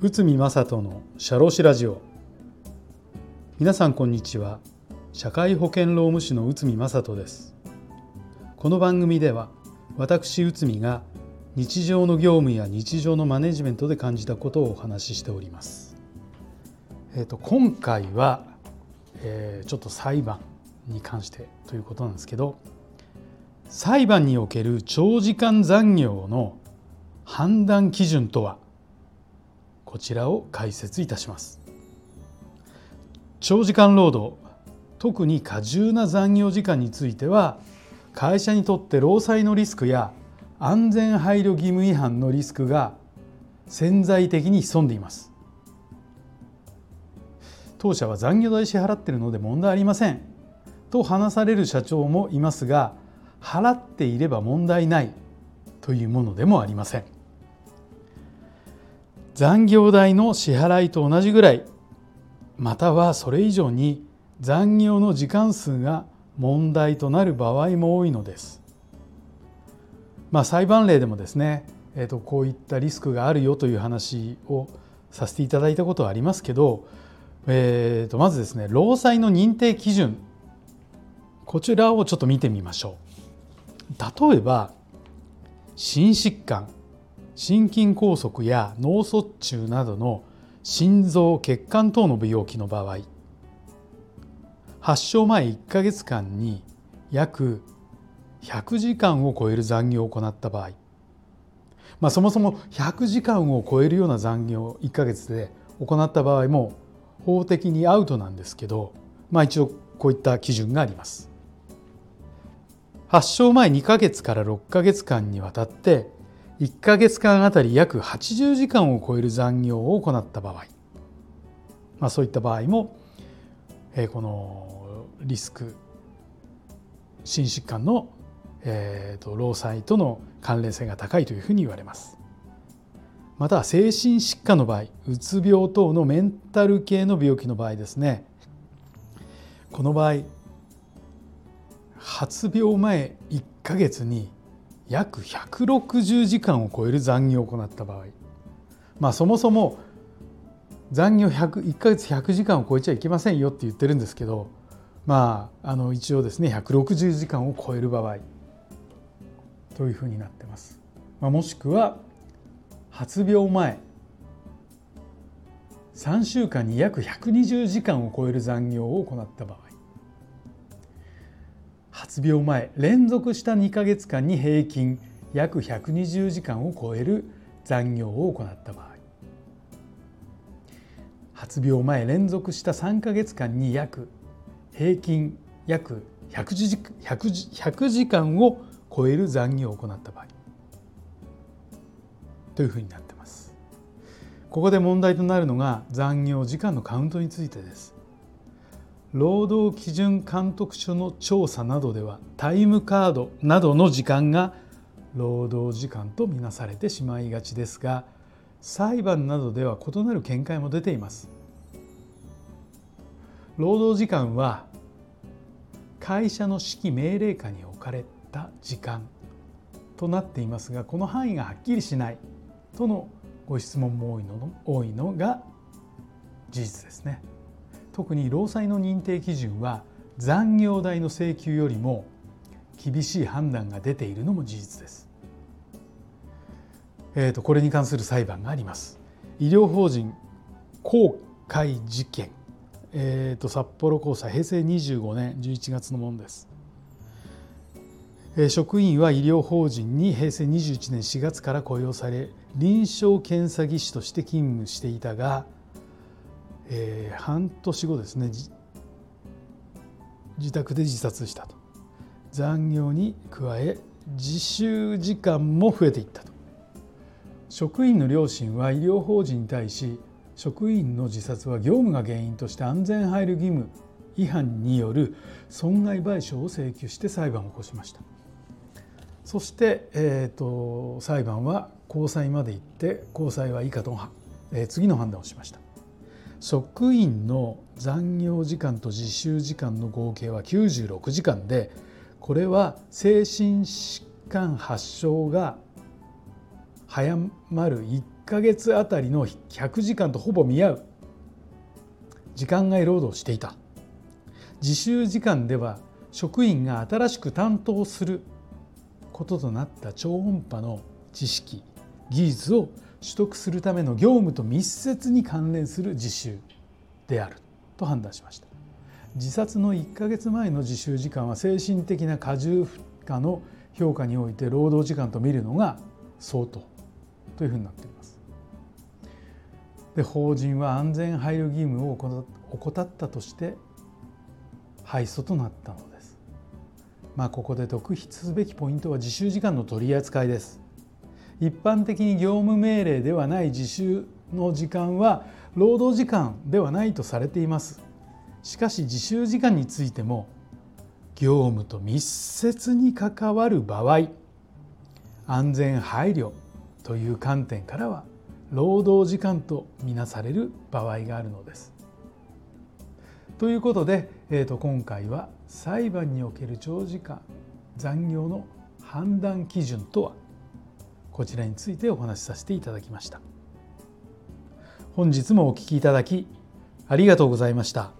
内海正人の社労士ラジオ。皆さんこんにちは。社会保険労務士の内海正人です。この番組では私内海が日常の業務や日常のマネジメントで感じたことをお話ししております。えっ、ー、と今回は、えー、ちょっと裁判に関してということなんですけど裁判における長時間残業の判断基準とは？こちらを解説いたします。長時間労働特に過重な残業時間については会社にとって労災のリスクや安全配慮義務違反のリスクが潜在的に潜んでいます。当社は残業代支払っているので問題ありませんと話される社長もいますが払っていれば問題ないというものでもありません残業代の支払いと同じぐらいまたはそれ以上に残業の時間数が問題となる場合も多いのです。まあ、裁判例でもですね、えー、とこういったリスクがあるよという話をさせていただいたことはありますけど、えー、とまずですね労災の認定基準こちらをちょっと見てみましょう。例えば心疾患心筋梗塞や脳卒中などの心臓血管等の病気の場合発症前1ヶ月間に約100時間を超える残業を行った場合、まあ、そもそも100時間を超えるような残業を1ヶ月で行った場合も法的にアウトなんですけど、まあ、一応こういった基準があります。発症前2ヶ月から6ヶ月間にわたって1ヶ月間あたり約80時間を超える残業を行った場合、まあ、そういった場合も、えー、このリスク心疾患の、えーと、労災との関連性が高いというふうに言われます。また精神疾患の場合うつ病等のメンタル系の病気の場合ですねこの場合発病前1ヶ月に約160時間を超える残業を行った場合。まあそもそも残業1ヶ月100時間を超えちゃいけませんよって言ってるんですけどまああの一応ですね160時間を超える場合。というふうになってます。まあ、もしくは発病前3週間に約120時間を超える残業を行った場合。発病前連続した2か月間に平均約120時間を超える残業を行った場合発病前連続した3か月間に約平均約100時 ,100 100時間を超える残業を行った場合というふうになってます。ここで問題となるのが残業時間のカウントについてです。労働基準監督署の調査などではタイムカードなどの時間が労働時間とみなされてしまいがちですが裁判などでは異なる見解も出ています労働時間は会社の指揮命令下に置かれた時間となっていますがこの範囲がはっきりしないとのご質問も多いの多いのが事実ですね。特に労災の認定基準は残業代の請求よりも厳しい判断が出ているのも事実です。えーと、これに関する裁判があります。医療法人公開事件、えーと、札幌高裁平成25年11月のものです。職員は医療法人に平成21年4月から雇用され臨床検査技師として勤務していたがえー、半年後ですね。自宅で自殺したと。残業に加え自習時間も増えていったと。職員の両親は医療法人に対し職員の自殺は業務が原因として安全配慮義務違反による損害賠償を請求して裁判を起こしました。そして、えーと、裁判は高裁まで行って高裁は以下と、えー、次の判断をしました。職員の残業時間と自習時間の合計は96時間でこれは精神疾間発症が早まる1ヶ月あたりの100時間とほぼ見合う。時間外労働をしていた。自習時間では職員が新しく担当することとなった超音波の知識技術を取得するための業務と密接に関連する実習であると判断しました自殺の1ヶ月前の自習時間は精神的な過重負荷の評価において労働時間と見るのが相当というふうになっていますで法人は安全配慮義務を怠ったとして敗訴となったのです。まあここで特筆すべきポイントは自習時間の取り扱いです。一般的に業務命令ではない自習の時間は労働時間ではないとされています。しかし自習時間についても業務と密接に関わる場合安全配慮という観点からは労働時間とみなされる場合があるのです。ということで、えー、と今回は裁判における長時間残業の判断基準とは？こちらについてお話しさせていただきました。本日もお聴きいただきありがとうございました。